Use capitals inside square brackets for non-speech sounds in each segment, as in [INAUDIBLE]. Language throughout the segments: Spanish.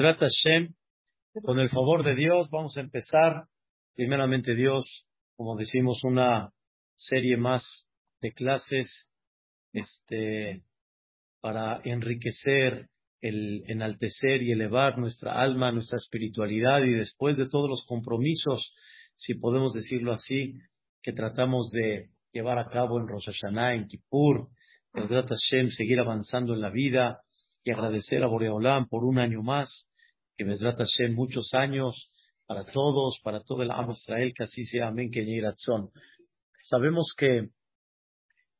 Trata Shem, con el favor de Dios, vamos a empezar. Primeramente, Dios, como decimos, una serie más de clases este, para enriquecer, el enaltecer y elevar nuestra alma, nuestra espiritualidad y después de todos los compromisos, si podemos decirlo así, que tratamos de llevar a cabo en Rosh Hashanah, en Kippur, en Hashem, seguir avanzando en la vida y agradecer a Boreolam por un año más que Bezrat Hashem muchos años para todos, para todo el Amo Israel, que así sea, amén, que razón. Sabemos que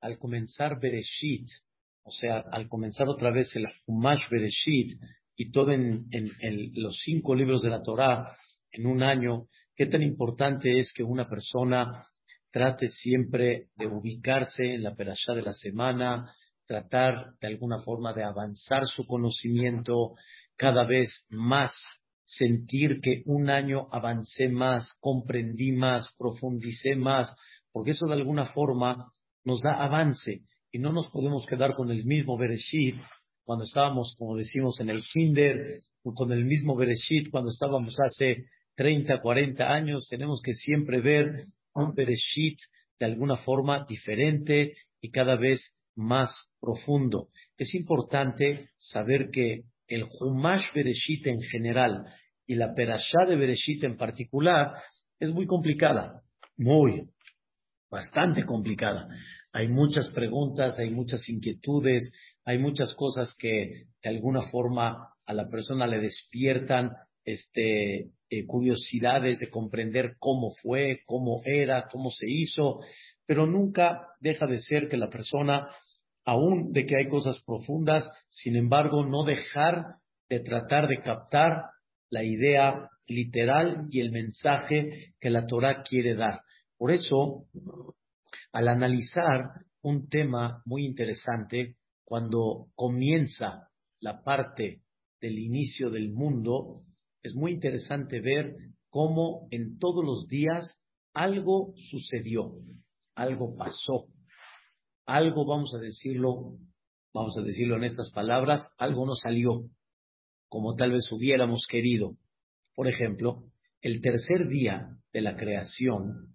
al comenzar Bereshit, o sea, al comenzar otra vez el Humash Bereshit y todo en, los cinco libros de la Torah en un año, qué tan importante es que una persona trate siempre de ubicarse en la perashá de la semana, tratar de alguna forma de avanzar su conocimiento, cada vez más, sentir que un año avancé más, comprendí más, profundicé más, porque eso de alguna forma nos da avance y no nos podemos quedar con el mismo Bereshit cuando estábamos, como decimos, en el kinder, con el mismo Bereshit cuando estábamos hace 30, 40 años. Tenemos que siempre ver un Bereshit de alguna forma diferente y cada vez más profundo. Es importante saber que el Humash Bereshit en general y la Perashá de Bereshit en particular es muy complicada, muy, bastante complicada. Hay muchas preguntas, hay muchas inquietudes, hay muchas cosas que de alguna forma a la persona le despiertan este, eh, curiosidades de comprender cómo fue, cómo era, cómo se hizo, pero nunca deja de ser que la persona aún de que hay cosas profundas, sin embargo, no dejar de tratar de captar la idea literal y el mensaje que la Torah quiere dar. Por eso, al analizar un tema muy interesante, cuando comienza la parte del inicio del mundo, es muy interesante ver cómo en todos los días algo sucedió, algo pasó algo, vamos a decirlo, vamos a decirlo en estas palabras, algo no salió como tal vez hubiéramos querido. Por ejemplo, el tercer día de la creación,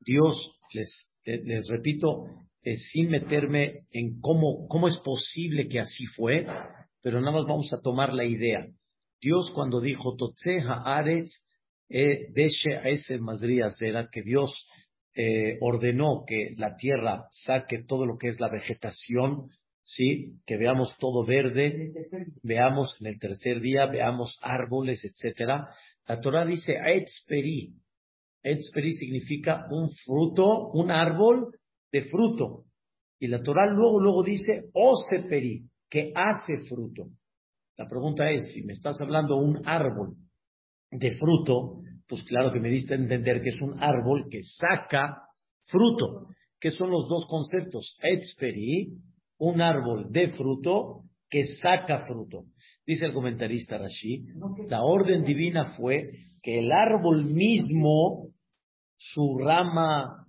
Dios, les, les repito, eh, sin meterme en cómo, cómo es posible que así fue, pero nada más vamos a tomar la idea. Dios cuando dijo, Totseja Aretz, eh, Deshe ese era que Dios eh, ordenó que la tierra saque todo lo que es la vegetación, ¿sí? Que veamos todo verde, veamos en el tercer día, veamos árboles, etcétera. La Torah dice Etzperi. Etzperi significa un fruto, un árbol de fruto. Y la Torah luego, luego dice Oseperi, que hace fruto. La pregunta es, si me estás hablando un árbol de fruto, pues claro que me diste a entender que es un árbol que saca fruto, que son los dos conceptos, etsperi, un árbol de fruto que saca fruto. Dice el comentarista Rashi, la orden divina fue que el árbol mismo, su rama,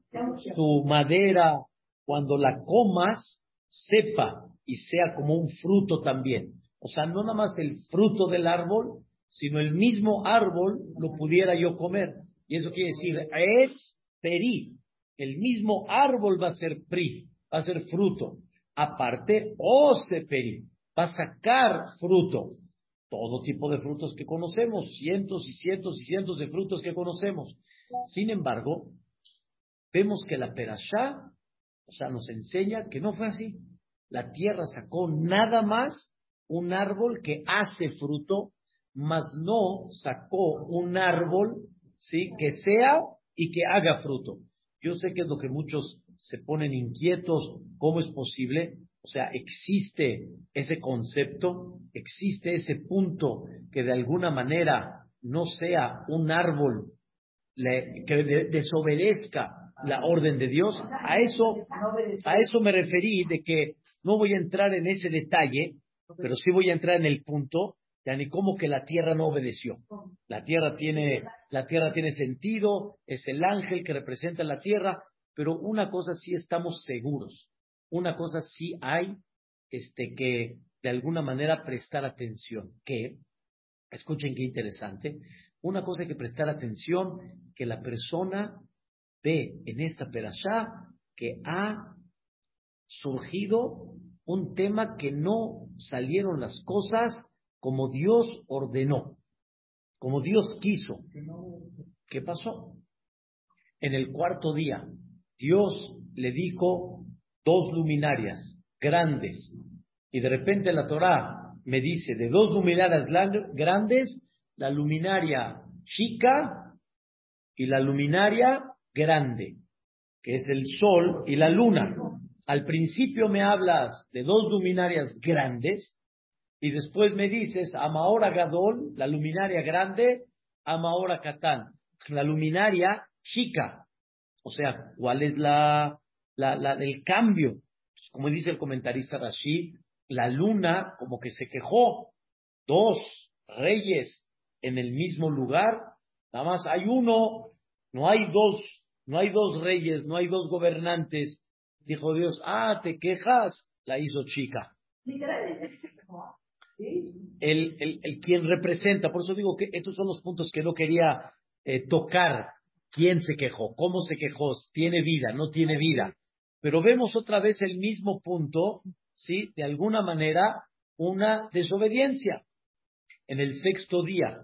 su madera, cuando la comas, sepa y sea como un fruto también. O sea, no nada más el fruto del árbol, sino el mismo árbol lo pudiera yo comer. Y eso quiere decir, es peri, el mismo árbol va a ser pri, va a ser fruto. Aparte, ose peri, va a sacar fruto. Todo tipo de frutos que conocemos, cientos y cientos y cientos de frutos que conocemos. Sin embargo, vemos que la perashá, sea, nos enseña que no fue así. La tierra sacó nada más un árbol que hace fruto mas no sacó un árbol, ¿sí? Que sea y que haga fruto. Yo sé que es lo que muchos se ponen inquietos, ¿cómo es posible? O sea, existe ese concepto, existe ese punto que de alguna manera no sea un árbol que desobedezca la orden de Dios. A eso, a eso me referí de que no voy a entrar en ese detalle, pero sí voy a entrar en el punto ya ni cómo que la tierra no obedeció. La tierra tiene, la tierra tiene sentido, es el ángel que representa la tierra, pero una cosa sí estamos seguros, una cosa sí hay este, que de alguna manera prestar atención, que escuchen qué interesante, una cosa hay que prestar atención, que la persona ve en esta perashá que ha surgido un tema que no salieron las cosas como Dios ordenó, como Dios quiso. ¿Qué pasó? En el cuarto día, Dios le dijo dos luminarias grandes, y de repente la Torá me dice de dos luminarias grandes, la luminaria chica y la luminaria grande, que es el sol y la luna. Al principio me hablas de dos luminarias grandes y después me dices Amaora Gadol, la luminaria grande, Amaora Catán, la luminaria chica. O sea, ¿cuál es la, la, la el cambio? Como dice el comentarista Rashid, la luna como que se quejó. Dos reyes en el mismo lugar, nada más hay uno, no hay dos, no hay dos reyes, no hay dos gobernantes. Dijo Dios, ah, te quejas, la hizo chica. El, el, el quien representa, por eso digo que estos son los puntos que no quería eh, tocar. ¿Quién se quejó? ¿Cómo se quejó? ¿Tiene vida? ¿No tiene vida? Pero vemos otra vez el mismo punto, ¿sí? De alguna manera, una desobediencia. En el sexto día,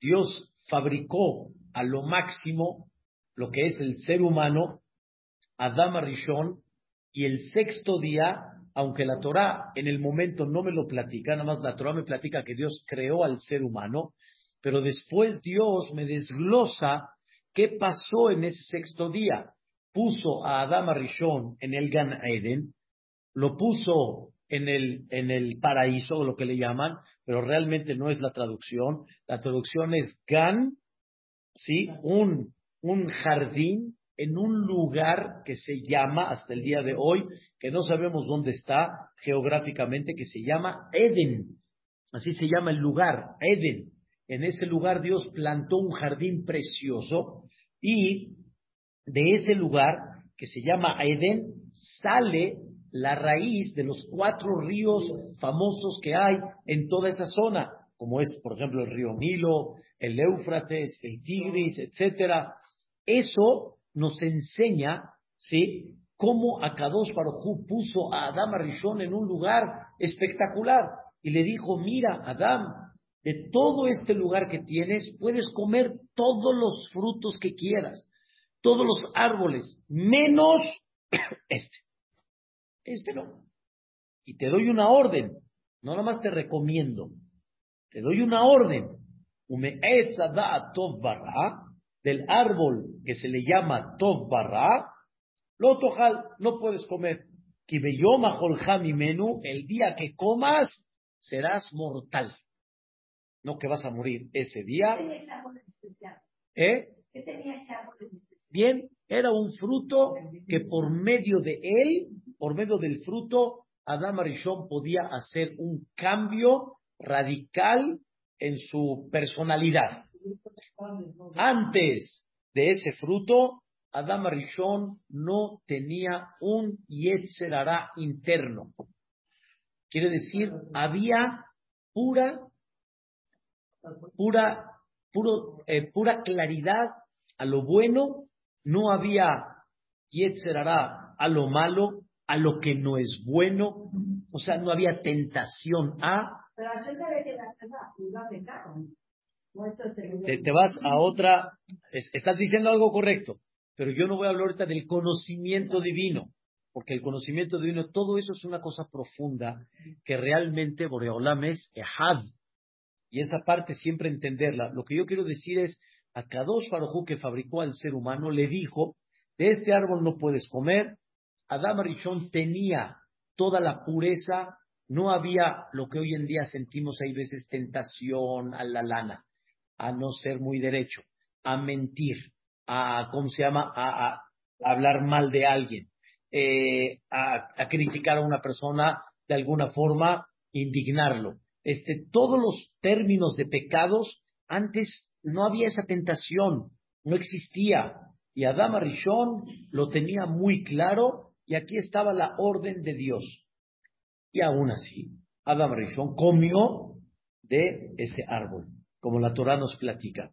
Dios fabricó a lo máximo lo que es el ser humano, Adama Rishon, y el sexto día, aunque la Torah en el momento no me lo platica, nada más la Torah me platica que Dios creó al ser humano, pero después Dios me desglosa qué pasó en ese sexto día. Puso a Adama Rishon en el Gan Eden, lo puso en el, en el paraíso, lo que le llaman, pero realmente no es la traducción. La traducción es Gan, ¿sí? Un, un jardín en un lugar que se llama, hasta el día de hoy, que no sabemos dónde está geográficamente, que se llama Eden. Así se llama el lugar, Eden. En ese lugar Dios plantó un jardín precioso y de ese lugar, que se llama Eden, sale la raíz de los cuatro ríos famosos que hay en toda esa zona, como es, por ejemplo, el río Nilo, el Éufrates, el Tigris, etcétera. Eso nos enseña, ¿sí? Cómo Akadosh Baruj puso a Adam Arishon en un lugar espectacular y le dijo, mira, Adam, de todo este lugar que tienes, puedes comer todos los frutos que quieras, todos los árboles, menos [COUGHS] este. Este no. Y te doy una orden, no nada más te recomiendo, te doy una orden. Del árbol que se le llama Tov Barra, lo tojal, no puedes comer. menú, el día que comas, serás mortal. No que vas a morir ese día. ¿Eh? ¿Qué tenía ese árbol Bien, era un fruto que por medio de él por medio del fruto, Adam Arishon podía hacer un cambio radical en su personalidad. Antes de ese fruto, Adam Arishon no tenía un Yetzerara interno. Quiere decir, había pura, pura, puro, eh, pura claridad a lo bueno, no había Yetzerara a lo malo, a lo que no es bueno, o sea, no había tentación a... Te, vas a otra, estás diciendo algo correcto, pero yo no voy a hablar ahorita del conocimiento divino, porque el conocimiento divino, todo eso es una cosa profunda que realmente Boreolam es Ehad, y esa parte siempre entenderla. Lo que yo quiero decir es, a Kadosh Baruj que fabricó al ser humano, le dijo, de este árbol no puedes comer, Adam Rishon tenía toda la pureza, no había lo que hoy en día sentimos, hay veces tentación a la lana, a no ser muy derecho, a mentir, a, ¿cómo se llama?, a, hablar mal de alguien, eh, a, criticar a una persona de alguna forma, indignarlo. Este, todos los términos de pecados, antes no había esa tentación, no existía. Y Adam Rishon lo tenía muy claro y aquí estaba la orden de Dios. Y aún así, Adam Rishon comió de ese árbol. Como la Torah nos platica.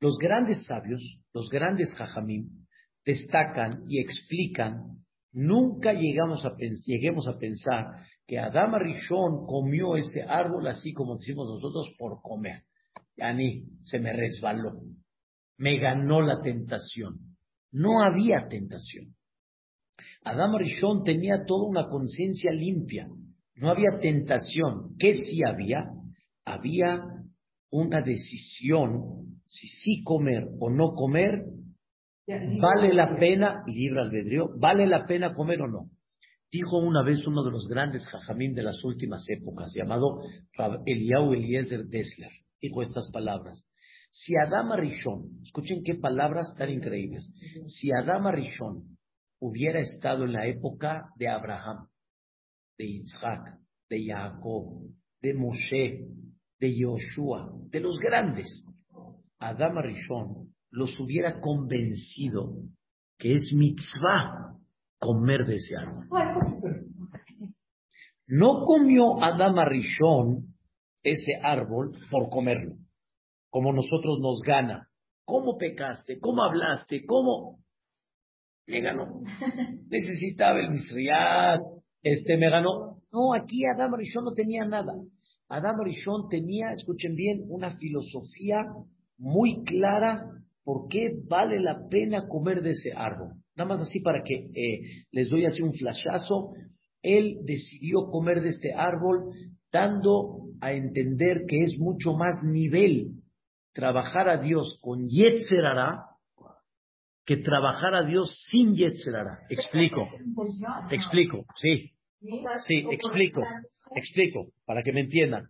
Los grandes sabios, los grandes jajamim, destacan y explican, nunca llegamos a lleguemos a pensar que Adama Rishon comió ese árbol así como decimos nosotros por comer. Yani se me resbaló, me ganó la tentación. No había tentación. Adama Rishon tenía toda una conciencia limpia, no había tentación. ¿Qué sí había? Había una decisión si sí comer o no comer, vale la pena, libre albedrío, vale la pena comer o no. Dijo una vez uno de los grandes jajamín de las últimas épocas, llamado Eliyahu Eliezer Dessler, dijo estas palabras. Si Adama Rishon, escuchen qué palabras tan increíbles, si Adama Rishon hubiera estado en la época de Abraham, de Isaac, de Jacob, de Moshe, de Yoshua, de los grandes, Adama Rishon los hubiera convencido que es mitzvah comer de ese árbol. No comió Adama Rishon ese árbol por comerlo, como nosotros nos gana. ¿Cómo pecaste? ¿Cómo hablaste? ¿Cómo? Me ganó. Necesitaba el misriat, este me ganó. No, aquí Adam Rishon no tenía nada. Adam Rishon tenía, escuchen bien, una filosofía muy clara por qué vale la pena comer de ese árbol. Nada más así para que eh, les doy así un flashazo. Él decidió comer de este árbol dando a entender que es mucho más nivel trabajar a Dios con Yetzerara que trabajar a Dios sin Yetzerara. Explico, [LAUGHS] explico, sí, sí, explico, explico, para que me entiendan.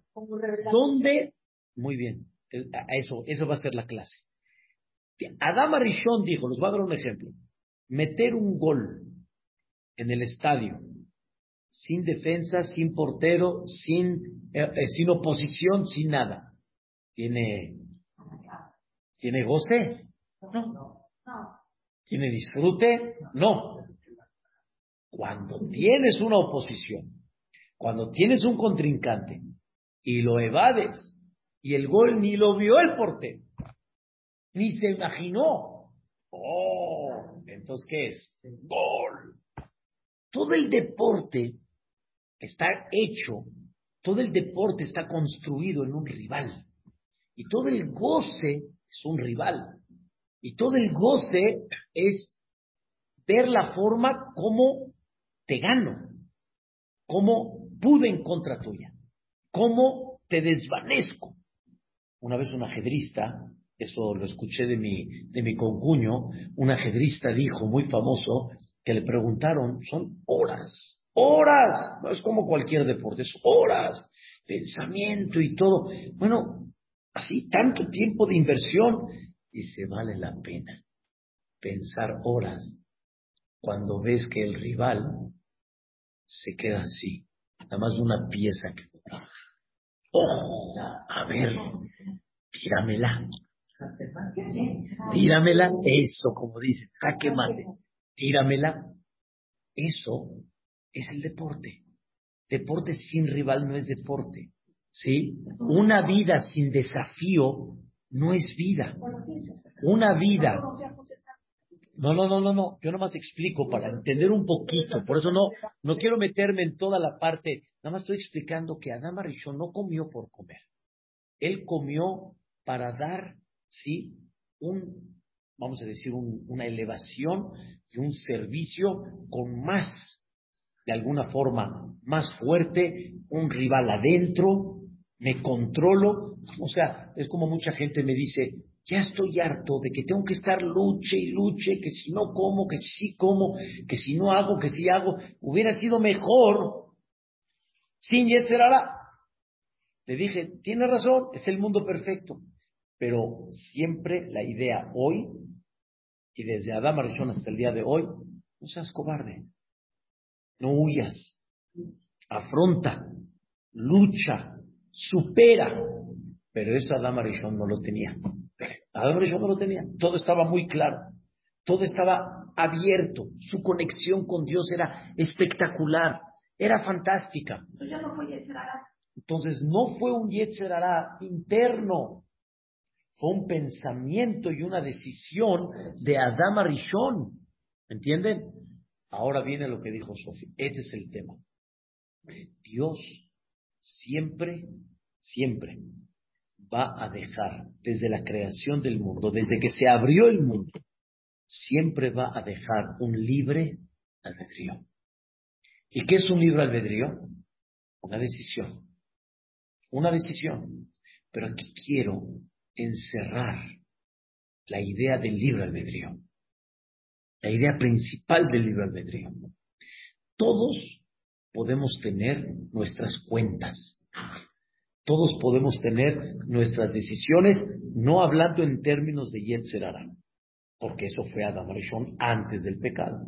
¿Dónde? Muy bien, eso, eso va a ser la clase. Adama Rishon dijo, les voy a dar un ejemplo, meter un gol en el estadio, sin defensa, sin portero, sin, eh, eh, sin oposición, sin nada. ¿Tiene, ¿Tiene goce? No. ¿Tiene disfrute? No. Cuando tienes una oposición, cuando tienes un contrincante y lo evades y el gol ni lo vio el portero, ni se imaginó. Oh, entonces, ¿qué es? Gol. Todo el deporte está hecho, todo el deporte está construido en un rival. Y todo el goce es un rival. Y todo el goce es ver la forma como te gano, cómo pude en contra tuya, cómo te desvanezco. Una vez un ajedrista eso lo escuché de mi, de mi concuño, un ajedrista dijo, muy famoso, que le preguntaron, son horas, horas, no es como cualquier deporte, es horas, pensamiento y todo. Bueno, así tanto tiempo de inversión, y se vale la pena pensar horas cuando ves que el rival se queda así, nada más una pieza que Oh, a ver, tíramela. Tíramela, eso, como dice, jaque mate. Tíramela. Eso es el deporte. Deporte sin rival no es deporte. ¿Sí? Una vida sin desafío no es vida. Una vida. No, no, no, no, no. Yo nomás explico para entender un poquito. Por eso no, no quiero meterme en toda la parte. Nada más estoy explicando que Adama Rishon no comió por comer. Él comió para dar ¿sí? Un, vamos a decir, una elevación y un servicio con más, de alguna forma, más fuerte, un rival adentro, me controlo. O sea, es como mucha gente me dice, ya estoy harto de que tengo que estar luche y luche, que si no como, que si como, que si no hago, que si hago, hubiera sido mejor sin Yetzerara. Le dije, tiene razón, es el mundo perfecto. Pero siempre la idea hoy, y desde Adán Arishon hasta el día de hoy, no seas cobarde, no huyas, afronta, lucha, supera. Pero eso Adán Arishon no lo tenía. Adán Arishon no lo tenía. Todo estaba muy claro. Todo estaba abierto. Su conexión con Dios era espectacular. Era fantástica. Entonces no fue un Yetzerara interno fue un pensamiento y una decisión de Adama Rishon. ¿Entienden? Ahora viene lo que dijo Sofía. Este es el tema. Dios siempre, siempre va a dejar, desde la creación del mundo, desde que se abrió el mundo, siempre va a dejar un libre albedrío. ¿Y qué es un libre albedrío? Una decisión. Una decisión. Pero aquí quiero encerrar la idea del libre albedrío. La idea principal del libre albedrío. Todos podemos tener nuestras cuentas. Todos podemos tener nuestras decisiones, no hablando en términos de Yetzerara, porque eso fue Adam Rishon antes del pecado.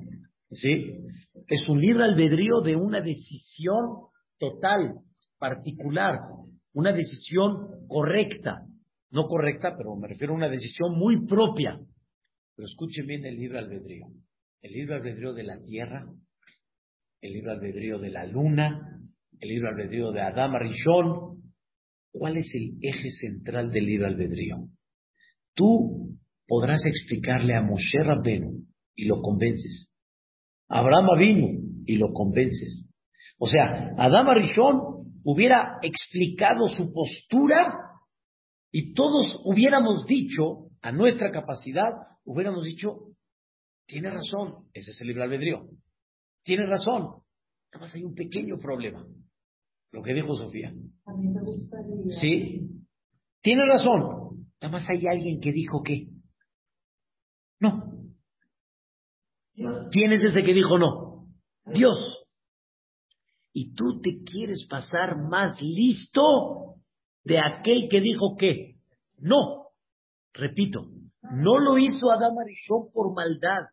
¿Sí? Es un libre albedrío de una decisión total, particular, una decisión correcta. No correcta, pero me refiero a una decisión muy propia. Pero escuchen bien el libre albedrío. El libre albedrío de la tierra, el libre albedrío de la luna, el libre albedrío de Adam Rishon. ¿Cuál es el eje central del libre albedrío? Tú podrás explicarle a Moshe Rabbenu y lo convences. Abraham vino y lo convences. O sea, Adam Rishon hubiera explicado su postura y todos hubiéramos dicho, a nuestra capacidad, hubiéramos dicho, tiene razón, ese es el libre albedrío. Tiene razón. Nada hay un pequeño problema. Lo que dijo Sofía. Sí. Tiene razón. Nada más hay alguien que dijo que. No. ¿Quién es ese que dijo no? Dios. Y tú te quieres pasar más listo de aquel que dijo que. No. Repito, no lo hizo Adán Arishon por maldad.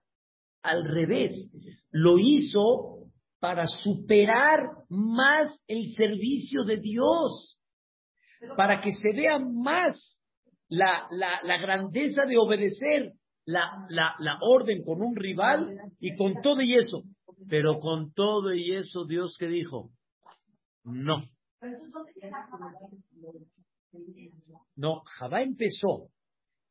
Al revés, lo hizo para superar más el servicio de Dios, para que se vea más la, la, grandeza de obedecer la, la, la orden con un rival y con todo y eso. Pero con todo y eso, Dios que dijo, no. No, Jabá empezó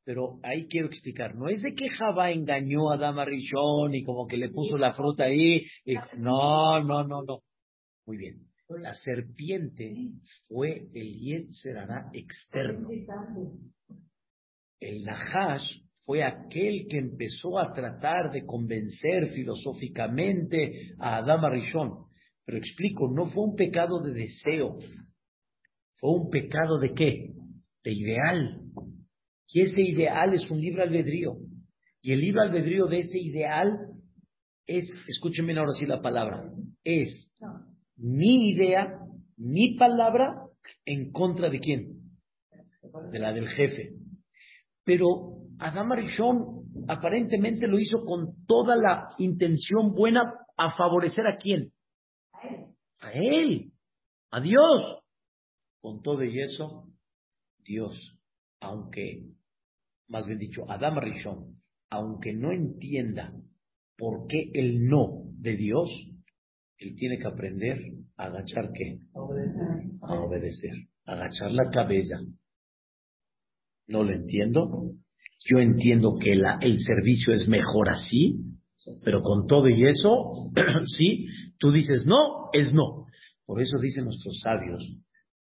pero ahí quiero explicar, no es de que Jabá engañó a Dama Rishon y como que le puso la fruta ahí. no, no, no, no. Muy bien. La serpiente fue el Yetzerará externo. El Nahash fue aquel que empezó a tratar de convencer filosóficamente a Adama Rishon. Pero explico, no fue un pecado de deseo, fue un pecado de qué? De ideal que ese ideal es un libre albedrío. Y el libre albedrío de ese ideal es, escúchenme ahora sí la palabra, es mi idea, mi palabra en contra de quién? De la del jefe. Pero Adam Arishon aparentemente lo hizo con toda la intención buena a favorecer a quién? A él, a Dios. Con todo y eso, Dios, aunque más bien dicho, Adam Rishon, aunque no entienda por qué el no de Dios, él tiene que aprender a agachar qué? A obedecer. A agachar la cabeza. No lo entiendo. Yo entiendo que la, el servicio es mejor así, pero con todo y eso, [CLEARS THROAT] sí, tú dices no, es no. Por eso dicen nuestros sabios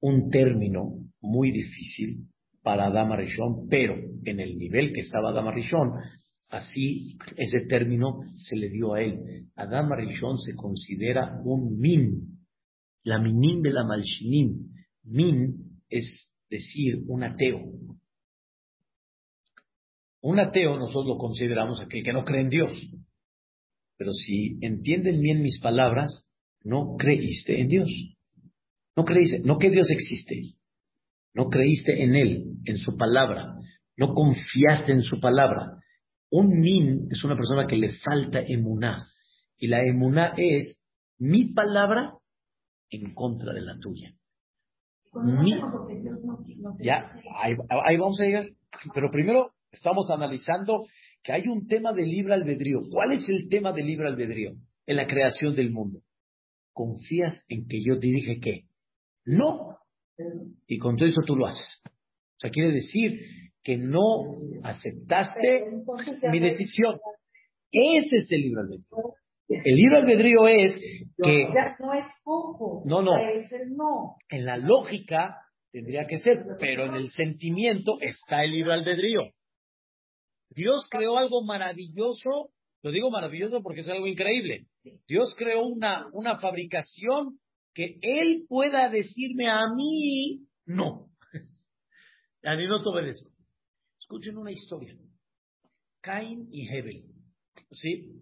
un término muy difícil para Adama Rishon, pero en el nivel que estaba Adama Rishon, así ese término se le dio a él. Adama Rishon se considera un min, la minim de la malshinim. Min es decir, un ateo. Un ateo nosotros lo consideramos aquel que no cree en Dios. Pero si entienden bien mis palabras, no creíste en Dios. No creíste, no que Dios existe, no creíste en Él, en su palabra, no confiaste en su palabra. Un min es una persona que le falta emuná. Y la emuná es mi palabra en contra de la tuya. ya, ahí, ahí, vamos a llegar. Pero primero estamos analizando que hay un tema de libre albedrío. ¿Cuál es el tema de libre albedrío en la creación del mundo? ¿Confías en que yo te dije qué? No, y con todo eso tú lo haces. O sea, quiere decir que no aceptaste mi decisión. Ese es el libre albedrío. El libre albedrío es que... No es poco. No, no. Es el no. En la lógica tendría que ser, pero en el sentimiento está el libre albedrío. Dios creó algo maravilloso, lo digo maravilloso porque es algo increíble. Dios creó una, una fabricación que Él pueda decirme a mí, no. [LAUGHS] A mí no te obedezco. Escuchen una historia. Cain y Hebel. ¿Sí?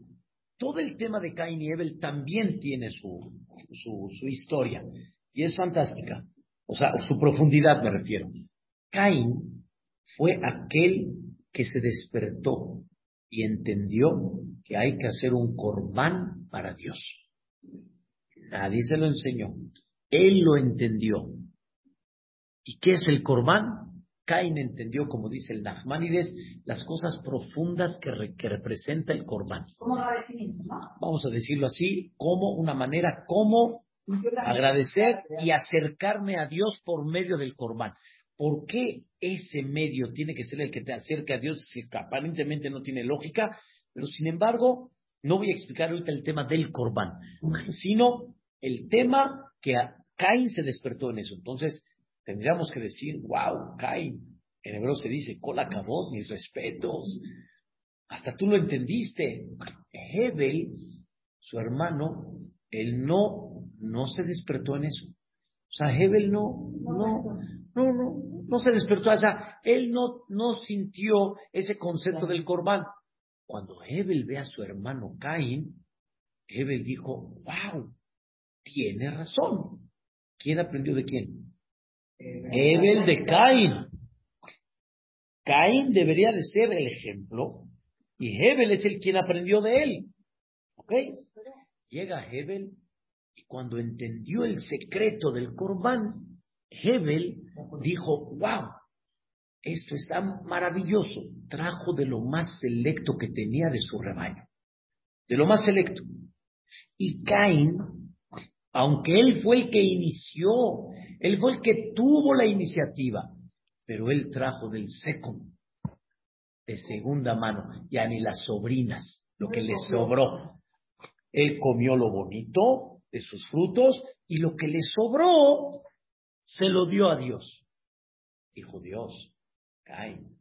Todo el tema de Cain y Hebel también tiene su, su, historia. Y es fantástica. O sea, su profundidad me refiero. Cain fue aquel que se despertó y entendió que hay que hacer un corbán para Dios. Nadie se lo enseñó. Él lo entendió. ¿Y qué es el corbán? Cain entendió, como dice el Nachmanides, las cosas profundas que, representa el corbán. Vamos a decirlo así, como una manera como agradecer y acercarme a Dios por medio del corbán. ¿Por qué ese medio tiene que ser el que te acerque a Dios si aparentemente no tiene lógica? Pero sin embargo, no voy a explicar ahorita el tema del corbán, sino el tema que Cain se despertó en eso. Entonces, tendríamos que decir, wow, Cain, en hebreo se dice, cola mis respetos. Hasta tú lo entendiste. Hebel, su hermano, él no, no se despertó en eso. O sea, Hebel no, no, no, no, no se despertó. O sea, él no, no sintió ese concepto del corbán. Cuando Hebel ve a su hermano Caín, Hebel dijo, wow, tiene razón. ¿Quién aprendió de quién? Hebel de Caín. Caín debería de ser el ejemplo y Hebel es el quien aprendió de él. ¿Ok? Llega Hebel y cuando entendió el secreto del corbán, Hebel dijo, wow, esto está maravilloso. Trajo de lo más selecto que tenía de su rebaño. De lo más selecto. Y Caín, aunque él fue el que inició, él fue el que tuvo la iniciativa, pero él trajo del seco, de segunda mano, ya ni las sobrinas, lo que le sobró. Él comió lo bonito de sus frutos y lo que le sobró se lo dio a Dios. Dijo Dios, Caín,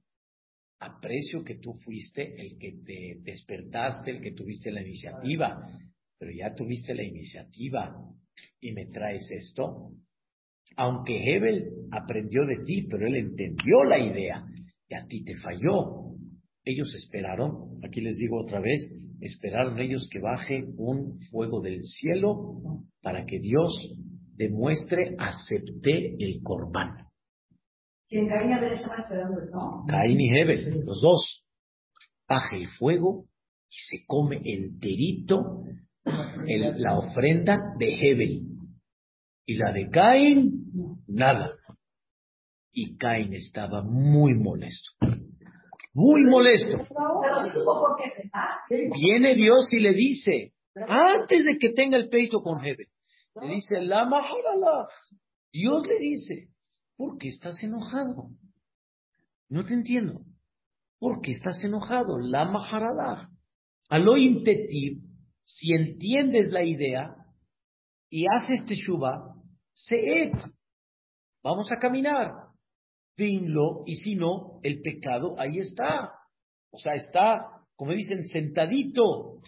aprecio que tú fuiste el que te despertaste, el que tuviste la iniciativa, pero ya tuviste la iniciativa y me traes esto. Aunque Hebel aprendió de ti, pero él entendió la idea y a ti te falló. Ellos esperaron, aquí les digo otra vez, esperaron ellos que baje un fuego del cielo para que Dios demuestre acepté el corbán. ¿Quién Caín y Hebel estaban esperando eso? Caín y Hebel, los dos. Baja el fuego y se come enterito el, la ofrenda de Hebel. Y la de Caín, nada. Y Caín estaba muy molesto. Muy molesto. Viene Dios y le dice, antes de que tenga el peito con Hebel, le dice, la. Dios le dice, ¿por qué estás enojado? No te entiendo. ¿Por qué estás enojado? La maharala. Alo intetir, si entiendes la idea y haces teshuva, seet. Vamos a caminar. Vinlo, y si no, el pecado ahí está. O sea, está, como dicen, sentadito.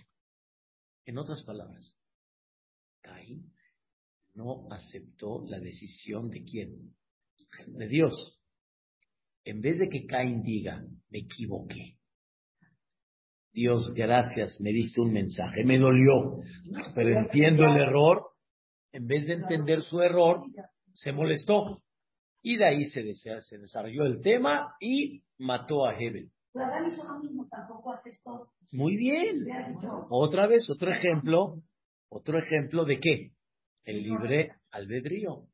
En otras palabras, Caín no aceptó la decisión de quién? De Dios. En vez de que Caín diga, me equivoqué. Dios, gracias, me diste un mensaje, me dolió, pero entiendo el error. En vez de entender su error, se molestó. Y de ahí se, se desarrolló el tema y mató a Hebel. Muy bien. Otra vez, otro ejemplo, otro ejemplo de qué? el libre albedrío.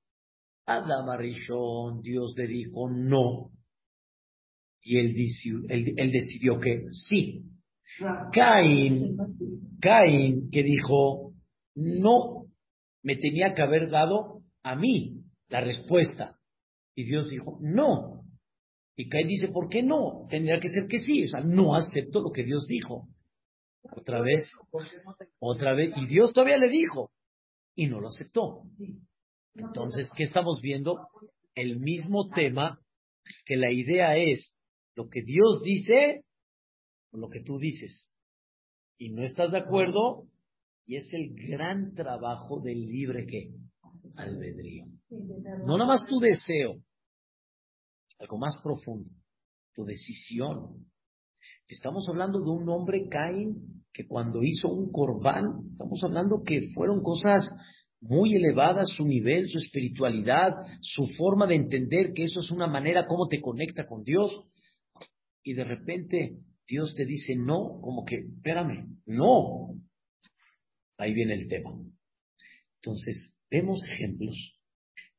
Adam Arishon, Dios le dijo no. Y él, él, decidió que sí. Caín, Caín que dijo, no, me tenía que haber dado a mí la respuesta. Y Dios dijo, no, Y Caín dice, ¿por qué no? Tendría que ser que sí. O sea, no acepto lo que Dios dijo. Otra vez, otra vez. Y Dios todavía le dijo. Y no lo aceptó. Entonces, ¿qué estamos viendo? El mismo tema, que la idea es lo que Dios dice lo que tú dices. Y no estás de acuerdo, y es el gran trabajo del libre que albedrío. No nada más tu deseo, algo más profundo, tu decisión. Estamos hablando de un hombre, Caín, que cuando hizo un corbán, estamos hablando que fueron cosas muy elevadas, su nivel, su espiritualidad, su forma de entender que eso es una manera como te conecta con Dios. Y de repente Dios te dice no, como que, espérame, no. Ahí viene el tema. Entonces, vemos ejemplos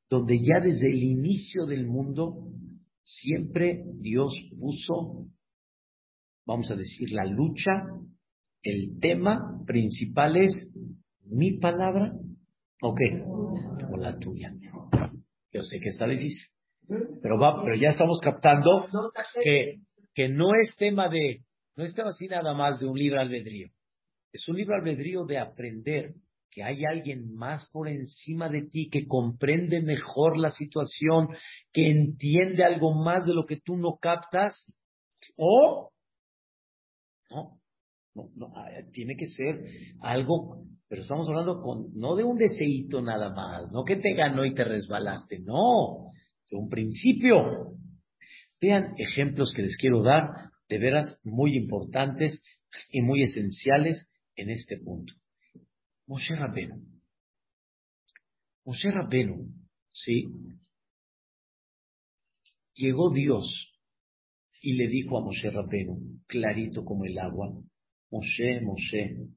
donde ya desde el inicio del mundo siempre Dios puso, vamos a decir, la lucha, el tema principal es mi palabra o qué, o la tuya. Yo sé que está difícil, pero va, pero ya estamos captando que, que no es tema de, no es tema así nada más de un libre albedrío. Es un libre albedrío de aprender que hay alguien más por encima de ti que comprende mejor la situación, que entiende algo más de lo que tú no captas, o no, no, no tiene que ser algo, pero estamos hablando con, no de un deseito nada más, no que te ganó y te resbalaste, no, de un principio. Vean ejemplos que les quiero dar, de veras muy importantes y muy esenciales en este punto. Moshe Rabenu. Moshe Rabenu, ¿sí? Llegó Dios y le dijo a Moshe Rabenu, clarito como el agua, Moshe, Moshe,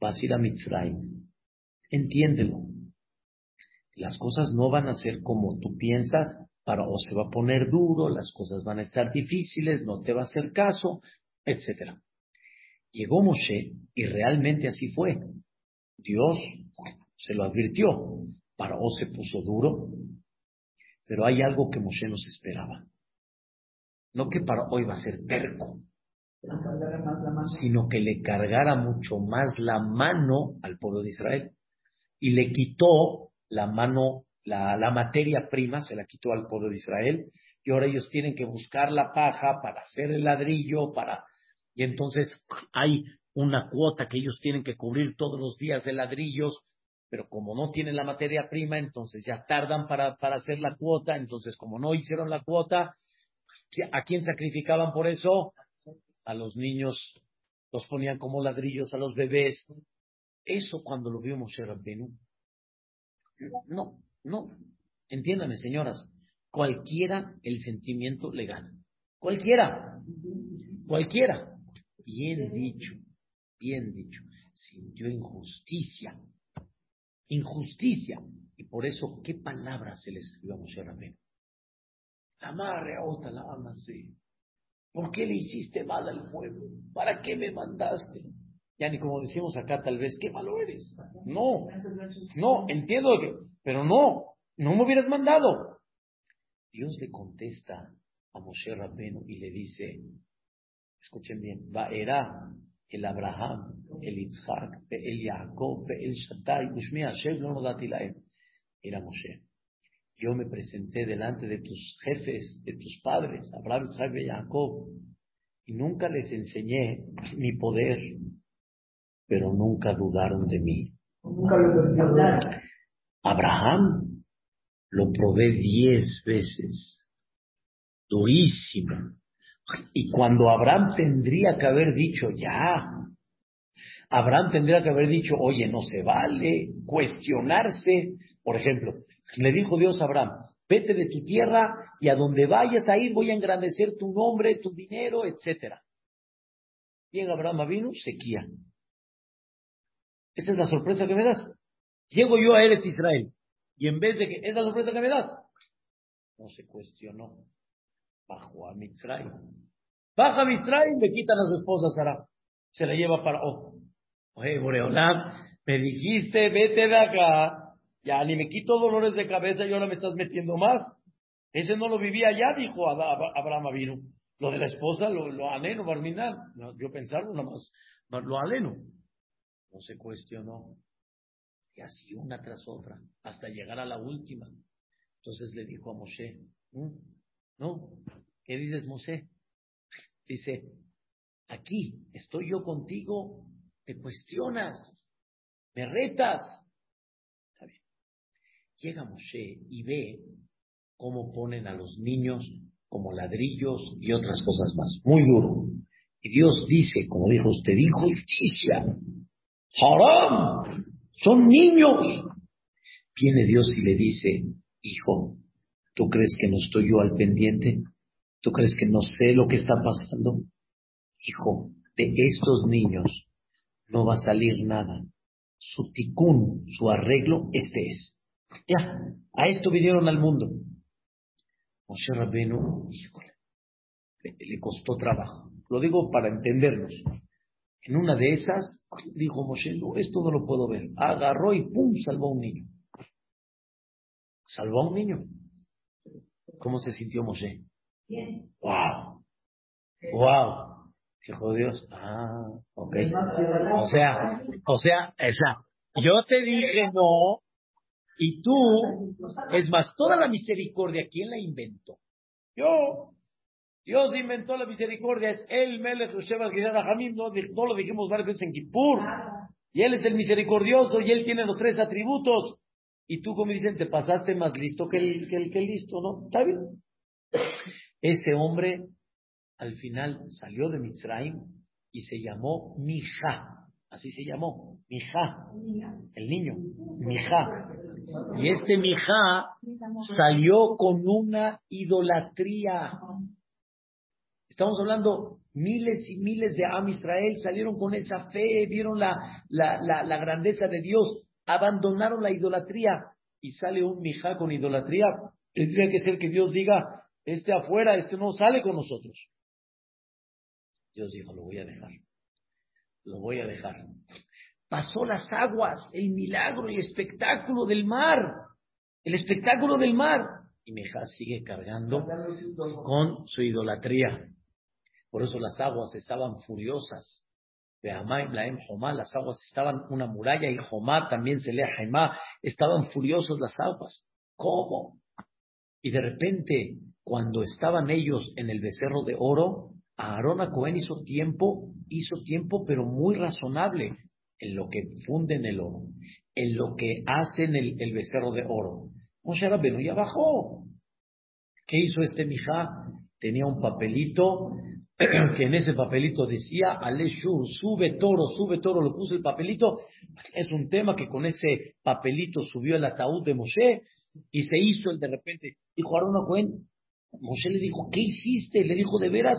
vas a ir a Mitzrayim. Entiéndelo. Las cosas no van a ser como tú piensas, para, o se va a poner duro, las cosas van a estar difíciles, no te va a hacer caso, etc. Llegó Moshe y realmente así fue. Dios se lo advirtió. Paró se puso duro, pero hay algo que Moshe nos esperaba. No que para hoy va a ser terco, sino que le cargara mucho más la mano al pueblo de Israel. Y le quitó la mano, la, materia prima, se la quitó al pueblo de Israel, y ahora ellos tienen que buscar la paja para hacer el ladrillo, para... Y entonces hay una cuota que ellos tienen que cubrir todos los días de ladrillos, pero como no tienen la materia prima, entonces ya tardan para, para hacer la cuota, entonces como no hicieron la cuota, ¿a quién sacrificaban por eso? A los niños, los ponían como ladrillos a los bebés. Eso cuando lo vio Moshe Rabbenu. No, no. Entiéndame, señoras. Cualquiera el sentimiento legal. Cualquiera. Cualquiera. Bien dicho bien dicho, sintió injusticia, injusticia. Y por eso, ¿qué palabra se le escribió a Moshe Rabén? La madre otra la sí. ¿Por qué le hiciste mal al pueblo? ¿Para qué me mandaste? Ya ni como decimos acá, tal vez, qué malo eres. No, no, entiendo que, pero no, no me hubieras mandado. Dios le contesta a Moshe Rabbeinu y le dice, escuchen bien, era el Abraham, el Isaac, el Jacob, el Shaddai, no dati Era Moshe. Yo me presenté delante de tus jefes, de tus padres, Abraham, Isaac y Jacob, y nunca les enseñé mi poder, pero nunca dudaron de mí. Abraham lo probé diez veces, durísimo, y cuando Abraham tendría que haber dicho, ya, Abraham tendría que haber dicho, oye, no se vale cuestionarse. Por ejemplo, le dijo Dios a Abraham, vete de tu tierra y a donde vayas a ir voy a engrandecer tu nombre, tu dinero, etc. Llega Abraham vino, sequía. Esa es la sorpresa que me das. Llego yo a Eretz Israel y en vez de que, esa sorpresa que me das, no se cuestionó bajó a Mitzrayim. Baja a Mitzrayim, le quitan a su esposa Sara. Se la lleva para, oh, oye, Boreolam, me dijiste, vete de acá. Ya ni me quito dolores de cabeza y ahora me estás metiendo más. Ese no lo vivía allá, dijo Abraham Avinu. Lo de la esposa, lo, lo aleno, Barminal. yo pensaba nomás, lo aleno. No se cuestionó. Y así una tras otra, hasta llegar a la última. Entonces le dijo a Moshe, ¿Mm? ¿no? ¿Qué dices, Moshe? Dice, aquí estoy yo contigo, te cuestionas, me retas. Está bien. Llega Moshe y ve cómo ponen a los niños como ladrillos y otras cosas más. Muy duro. Y Dios dice, como dijo usted, dijo justicia. Haram. Son niños. Viene Dios y le dice, hijo, ¿tú crees que no estoy yo al pendiente? ¿Tú crees que no sé lo que está pasando? Hijo, de estos niños no va a salir nada. Su ticún, su arreglo, este es. Ya, a esto vinieron al mundo. Moshe Rabenu, híjole, le costó trabajo. Lo digo para entendernos. En una de esas, dijo Moshe, esto no lo puedo ver. Agarró y pum, salvó a un niño. Salvó a un niño. ¿Cómo se sintió Moshe? Bien. ¡Wow! ¡Wow! Dijo Dios, ah, ok. O sea, o sea, esa. Yo te dije no, y tú, es más, toda la misericordia, ¿quién la inventó? Yo. Dios inventó la misericordia, es el Melech no, no lo dijimos varias veces en Kippur. Y Él es el misericordioso y Él tiene los tres atributos. Y tú, como dicen, te pasaste más listo que el, que el, que el listo, ¿no? ¿Está bien? [COUGHS] Ese hombre al final salió de Mitzrayim y se llamó Mija. Así se llamó, Mija, el niño, Mija. Y este Mija salió con una idolatría. Estamos hablando miles y miles de Am Israel salieron con esa fe, vieron la, la, la, grandeza de Dios, abandonaron la idolatría y sale un Mija con idolatría. Tendría que ser que Dios diga, este afuera, este no sale con nosotros. Dios dijo, lo voy a dejar lo voy a dejar. Pasó las aguas, el milagro, el espectáculo del mar, el espectáculo del mar. Y Meja sigue cargando con su idolatría. Por eso las aguas estaban furiosas. Las aguas estaban una muralla y Jomá también se lee Jaimá. Estaban furiosos las aguas. ¿Cómo? Y de repente, cuando estaban ellos en el becerro de oro, Aarón a Cohen hizo tiempo, hizo tiempo, pero muy razonable en lo que funden el oro, en lo que hacen el, becerro de oro. Moshe Rabbeinu ya bajó. ¿Qué hizo este Mijá? Tenía un papelito [CLEARS THROAT] que en ese papelito decía Aleshu, sube toro, sube toro, lo puso el papelito. Es un tema que con ese papelito subió el ataúd de Moshe y se hizo el de repente. Dijo Aarón a Cohen, Moshe le dijo, ¿qué hiciste? Le dijo, de veras,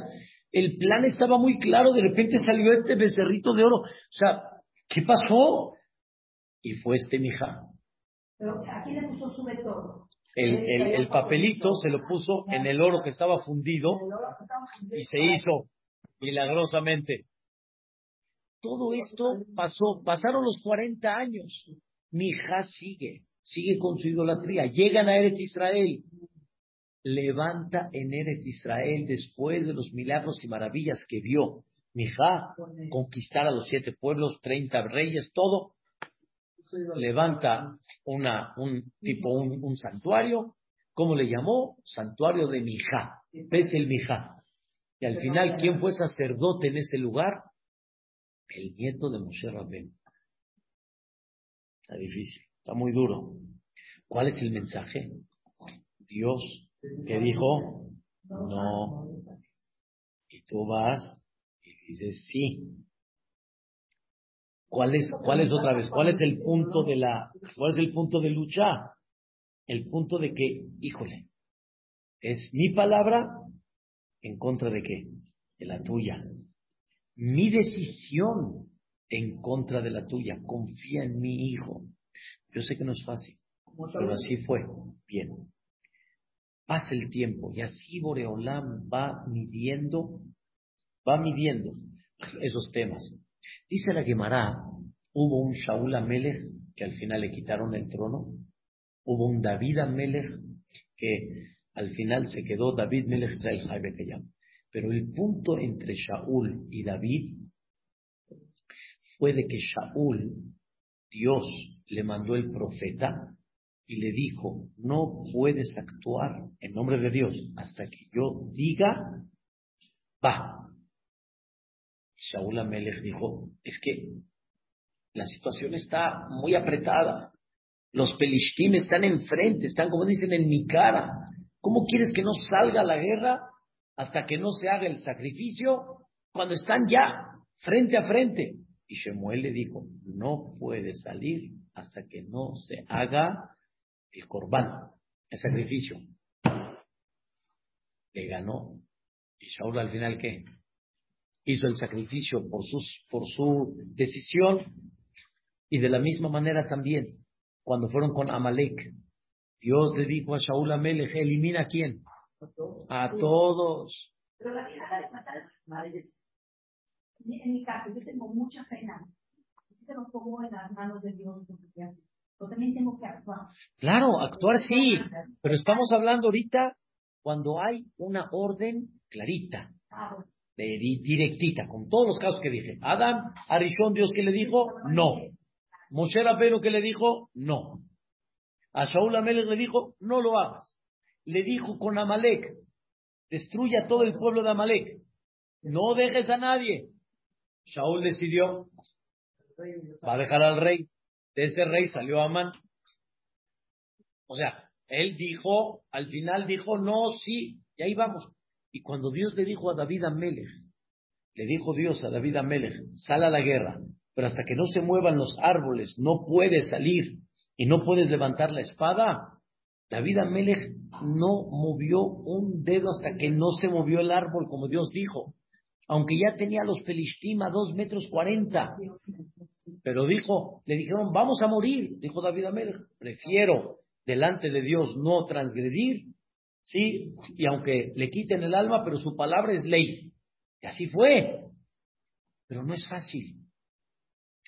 el plan estaba muy claro, de repente salió este becerrito de oro. O sea, ¿qué pasó? Y fue este mija. Pero aquí le puso su todo. El, el, el, papelito se lo puso en el oro que estaba fundido y se hizo milagrosamente. Todo esto pasó, pasaron los 40 años. Mi hija sigue, sigue con su idolatría. Llegan a Eretz Israel levanta en Eretz Israel después de los milagros y maravillas que vio. Mijá, conquistar a los siete pueblos, treinta reyes, todo. Levanta una, un tipo, un, santuario. ¿Cómo le llamó? Santuario de Mijá. ¿Ves el Mijá? Y al final, ¿quién fue sacerdote en ese lugar? El nieto de Moshe Rabben. Está difícil, está muy duro. ¿Cuál es el mensaje? Dios que dijo, no. Y tú vas y dices, sí. ¿Cuál es, cuál es otra vez? ¿Cuál es el punto de la, cuál es el punto de lucha? El punto de que, híjole, es mi palabra en contra de qué? De la tuya. Mi decisión en contra de la tuya. Confía en mi hijo. Yo sé que no es fácil, pero así fue. Bien pasa el tiempo y así Boreolam va midiendo, va midiendo esos temas. Dice la Gemara, hubo un Shaul Amelech que al final le quitaron el trono, hubo un David Amelech que Al final se quedó David Melech Israel Pero el punto entre Shaul y David fue de que Shaul, Dios le mandó el profeta y le dijo, no puedes actuar en nombre de Dios hasta que yo diga, va. Shaul Amelech dijo, es que la situación está muy apretada. Los pelishtim están enfrente, están como dicen en mi cara. ¿Cómo quieres que no salga la guerra hasta que no se haga el sacrificio cuando están ya frente a frente? Y Shemuel le dijo, no puede salir hasta que no se haga el corbán, el sacrificio. Le ganó. ¿Y Shaul al final qué? Hizo el sacrificio por, sus, por su decisión. Y de la misma manera también, cuando fueron con Amalek, Dios le dijo a Shaul Amelech, elimina a quién? A todos. Pero la vida de matar a madres. En mi caso, yo tengo mucha pena. Así que lo pongo en las manos de Dios. Yo también tengo que actuar. Claro, actuar sí. Pero estamos hablando ahorita cuando hay una orden clarita. Ah, directita, con todos los casos que dije. Adam, Arishon, Dios que le dijo, no. Moshe Rabbeinu que le dijo, no. A Shaul Amelech le dijo, no lo hagas. Le dijo con Amalek, destruya todo el pueblo de Amalek. No dejes a nadie. Shaul decidió, va a dejar al rey. De ese rey salió Amán. O sea, él dijo, al final dijo, no, sí, y ahí vamos. Y cuando Dios le dijo a David Amelech, le dijo Dios a David Amelech, sal a la guerra, pero hasta que no se muevan los árboles, no puedes salir y no puedes levantar la espada. David Amelech no movió un dedo hasta que no se movió el árbol, como Dios dijo. Aunque ya tenía los pelishtim a dos metros cuarenta. Pero dijo, le dijeron, vamos a morir. Dijo David Amelech, prefiero delante de Dios no transgredir. Sí, y aunque le quiten el alma, pero su palabra es ley. Y así fue. Pero no es fácil.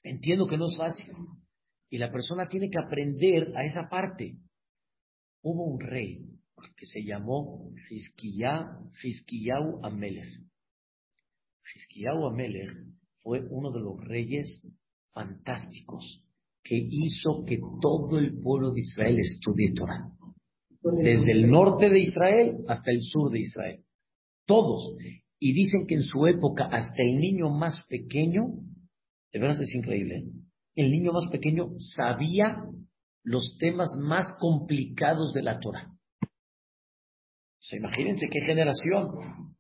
Entiendo que no es fácil. Y la persona tiene que aprender a esa parte. Hubo un rey que se llamó Hizkiyahu Amelech. Hizkiyahu Amelech fue uno de los reyes fantásticos que hizo que todo el pueblo de Israel estudie Torah. Desde el norte de Israel hasta el sur de Israel. Todos. Y dicen que en su época hasta el niño más pequeño de verdad es increíble. ¿eh? El niño más pequeño sabía los temas más complicados de la Torah. O imagínense qué generación.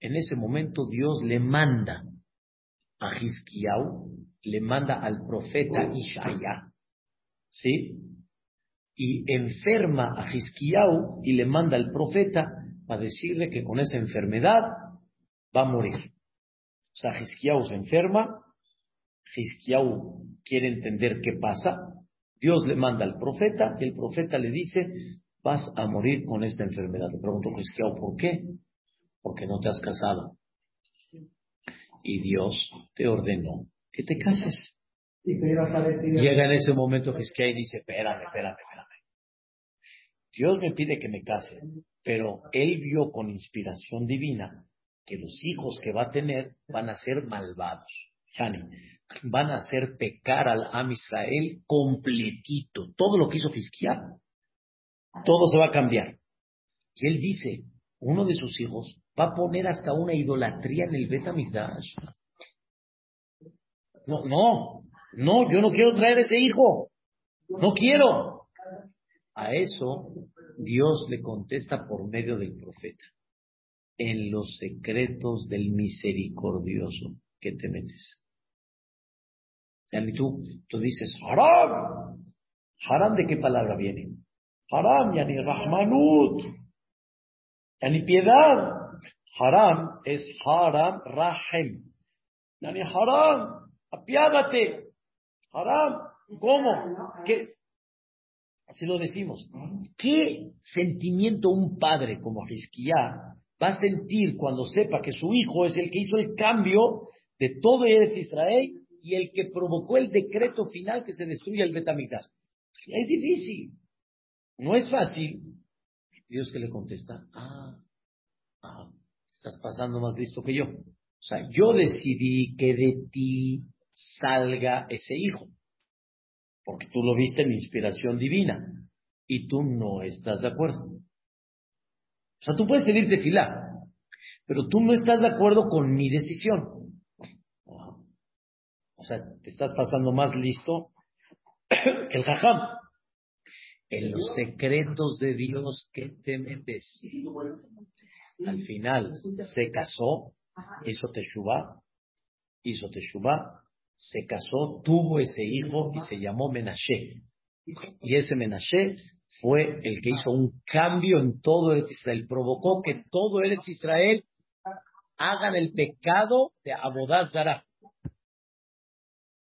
En ese momento Dios le manda a Hizkiyahu, le manda al profeta Ishaya, ¿sí? Y enferma a Hizkiyahu y le manda al profeta para decirle que con esa enfermedad va a morir. O sea, Hizkiyahu se enferma Hizkiyahu quiere entender qué pasa, Dios le manda al profeta y el profeta le dice, vas a morir con esta enfermedad. Le pregunto Hizkiyahu, ¿por qué? Porque no te has casado. Y Dios te ordenó que te cases. Llega en ese momento Hizkiyahu y dice, espérame, espérame, espérame. Dios me pide que me case, pero él vio con inspiración divina que los hijos que va a tener van a ser malvados. Yani, van a hacer pecar al Am Israel completito. Todo lo que hizo Fisquiá, todo se va a cambiar. Y él dice, uno de sus hijos va a poner hasta una idolatría en el Betamigdash. No, no, no, yo no quiero traer ese hijo. No quiero. A eso Dios le contesta por medio del profeta. En los secretos del misericordioso que te metes. Y tú, tú dices, haram. ¿Haram de qué palabra viene? Haram, yani rahmanut. Yani piedad. Haram es haram rahem. Yani haram, apiádate. Haram, ¿cómo? ¿Qué? Así lo decimos. ¿Qué sentimiento un padre como Hizkiah va a sentir cuando sepa que su hijo es el que hizo el cambio de todo Eretz Israel y el que provocó el decreto final que se destruya el Betamigdash. Es difícil, no es fácil, Dios que le contesta, ah, ah, estás pasando más listo que yo. O sea, yo decidí que de ti salga ese hijo, porque tú lo viste en inspiración divina y tú no estás de acuerdo. O sea, tú puedes pedirte fila, pero tú no estás de acuerdo con mi decisión. O sea, te estás pasando más listo que el jajam. En los secretos de Dios que te metes. Al final se casó, hizo Teshuvah, hizo Teshuvah, se casó, tuvo ese hijo y se llamó Menashe. Y ese Menashe fue el que hizo un cambio en todo el Israel, provocó que todo el Israel hagan el pecado de Abodaz.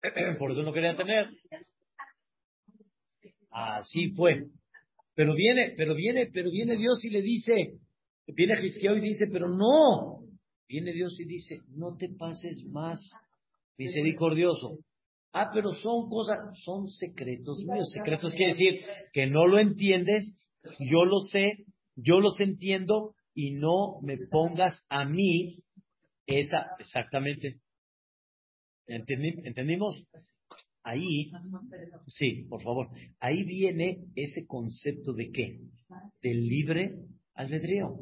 [CLEARS THROAT] Por eso no quería tener. Así fue. Pero viene, pero viene, pero viene Dios y le dice, viene Gisqueo y dice, pero no. Viene Dios y dice, no te pases más misericordioso. Ah, pero son cosas, son secretos míos. Secretos quiere decir que no lo entiendes, yo lo sé, yo los entiendo y no me pongas a mí esa, exactamente. ¿Entendimos? Ahí, sí, por favor, ahí viene ese concepto de qué? Del libre albedrío.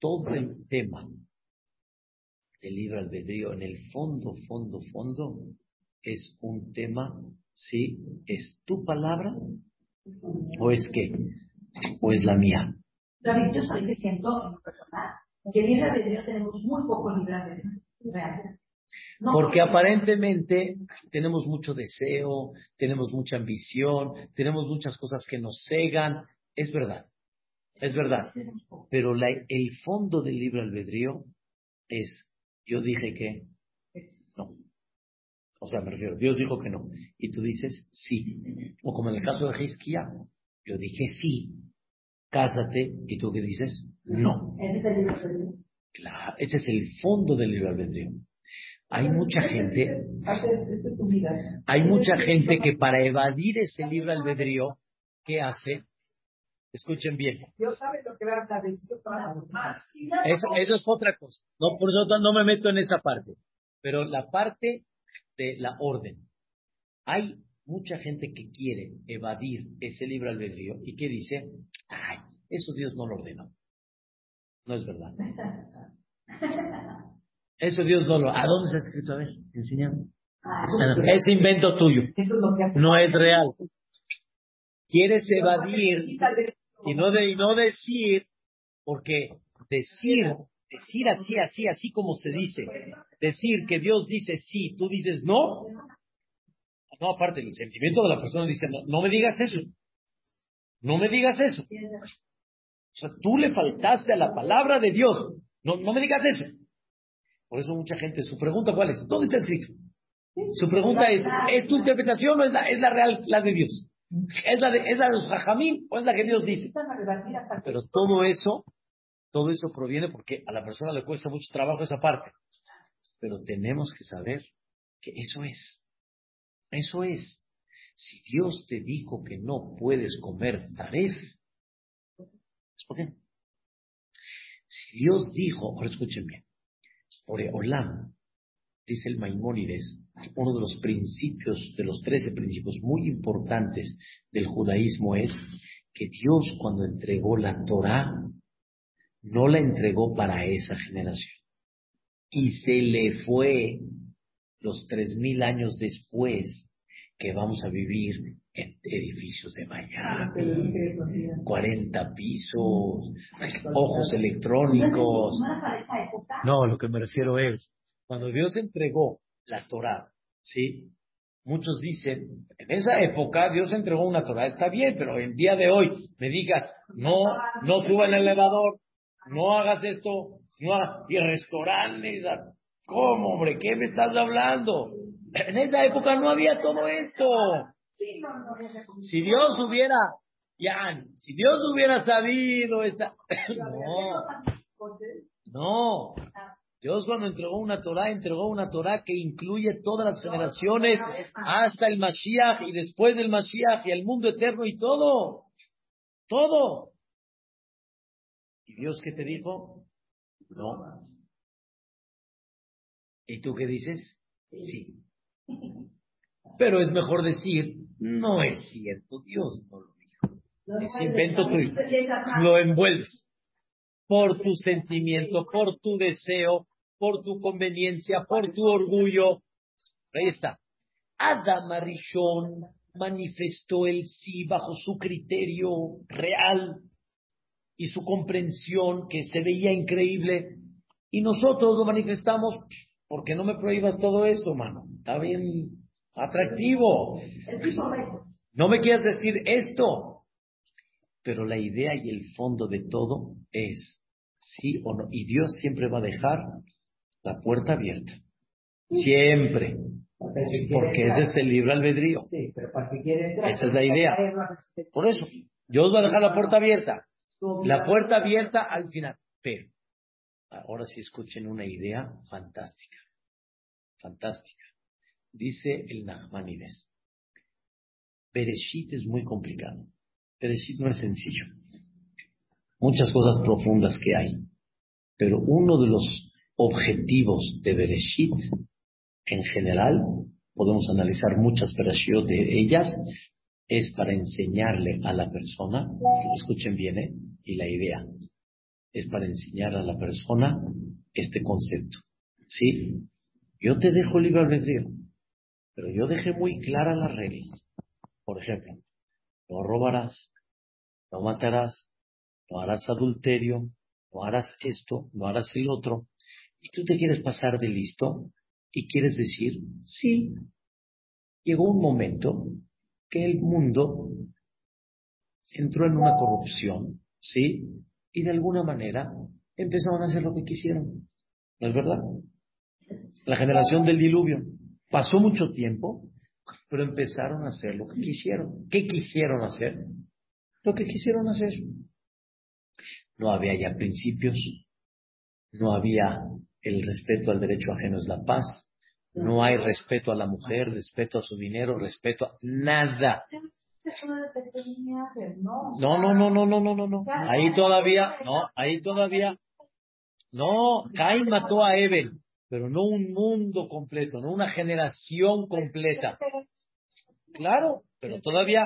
Todo el tema del libre albedrío, en el fondo, fondo, fondo, es un tema, ¿sí? ¿Es tu palabra o es qué? ¿O es la mía? David, yo soy que siento en personal que libre albedrío tenemos muy poco libre albedrío, porque aparentemente tenemos mucho deseo, tenemos mucha ambición, tenemos muchas cosas que nos cegan. Es verdad, es verdad. Pero la, el fondo del libre albedrío es, yo dije que no. O sea, me refiero, Dios dijo que no. Y tú dices sí. O como en el caso de Hiskia, yo dije sí, cásate. Y tú qué dices, no. Ese es el libre albedrío. Claro, ese es el fondo del libre albedrío. Hay mucha gente, hay mucha gente que para evadir ese libre albedrío, ¿qué hace? Escuchen bien. Dios sabe lo que va a eso, eso es otra cosa. No, por eso no me meto en esa parte. Pero la parte de la orden. Hay mucha gente que quiere evadir ese libre albedrío y que dice, ay, eso Dios no lo ordenó. No es verdad. [LAUGHS] Eso Dios no lo. ¿A dónde está escrito? A ver, enséñame. Ah, es invento tuyo. no es real. Quieres evadir y no, de, y no decir, porque decir, decir así, así, así como se dice, decir que Dios dice sí, tú dices no, no, aparte, el sentimiento de la persona dice, no, no me digas eso. No me digas eso. O sea, tú le faltaste a la palabra de Dios. No, no me digas eso. Por eso mucha gente, su pregunta, ¿cuál es? ¿Dónde está escrito? Su pregunta es, ¿es tu interpretación o es la, es la real, la de Dios? ¿Es la de, ¿Es la de los jajamín o es la que Dios dice? Pero todo eso, todo eso proviene porque a la persona le cuesta mucho trabajo esa parte. Pero tenemos que saber que eso es. Eso es. Si Dios te dijo que no puedes comer taref, ¿es por qué? Si Dios dijo, ahora escuchen bien, Olam, dice el Maimónides, uno de los principios, de los trece principios muy importantes del judaísmo es que Dios cuando entregó la Torah, no la entregó para esa generación. Y se le fue los tres mil años después que vamos a vivir en edificios de Miami, 40 pisos, ojos electrónicos. No, lo que me refiero es, cuando Dios entregó la Torah, ¿sí? Muchos dicen, en esa época Dios entregó una Torah, está bien, pero el día de hoy me digas, no, no suba el elevador, no hagas esto, no hagas, y restaurantes, ¿cómo, hombre? ¿Qué me estás hablando? En esa época no había todo esto. Si Dios hubiera, ya, si Dios hubiera sabido esta, [COUGHS] no, no. Dios cuando entregó una Torah, entregó una Torah que incluye todas las generaciones hasta el Mashiach y después del Mashiach y el mundo eterno y todo. Todo. ¿Y Dios qué te dijo? No. ¿Y tú qué dices? Sí. Pero es mejor decir, no es cierto, Dios no lo dijo. Es invento tuyo. Lo envuelves por tu sentimiento, por tu deseo, por tu conveniencia, por tu orgullo. Ahí está. Adam Arishon manifestó el sí bajo su criterio real y su comprensión que se veía increíble. Y nosotros lo manifestamos porque no me prohíbas todo eso, mano. Está bien atractivo. No me quieras decir esto. Pero la idea y el fondo de todo es sí o no. Y Dios siempre va a dejar la puerta abierta. Siempre. Porque ese es el libre albedrío. Esa es la idea. Por eso, Dios va a dejar la puerta abierta. La puerta abierta al final. Pero, ahora sí escuchen una idea fantástica. Fantástica. Dice el Nachmanides. Pereshit es muy complicado. Pereshit no es sencillo. Muchas cosas profundas que hay. Pero uno de los objetivos de Bereshit en general, podemos analizar muchas Bereshit de ellas, es para enseñarle a la persona, escuchen bien, ¿eh? y la idea, es para enseñar a la persona este concepto. ¿Sí? Yo te dejo libre albedrío, pero yo dejé muy claras las reglas. Por ejemplo, no robarás, no matarás, no harás adulterio, no harás esto, no harás el otro, y tú te quieres pasar de listo y quieres decir, sí, llegó un momento que el mundo entró en una corrupción, ¿sí? Y de alguna manera empezaron a hacer lo que quisieron. ¿No es verdad? La generación del diluvio. Pasó mucho tiempo, pero empezaron a hacer lo que quisieron. ¿Qué quisieron hacer? Lo que quisieron hacer. No había ya principios, no había el respeto al derecho ajeno es la paz. No hay respeto a la mujer, respeto a su dinero, respeto a nada. No, no, no, no, no, no, no, no. Ahí todavía, no, ahí todavía. No, Cain mató a Evel, pero no un mundo completo, no una generación completa. Claro, pero todavía,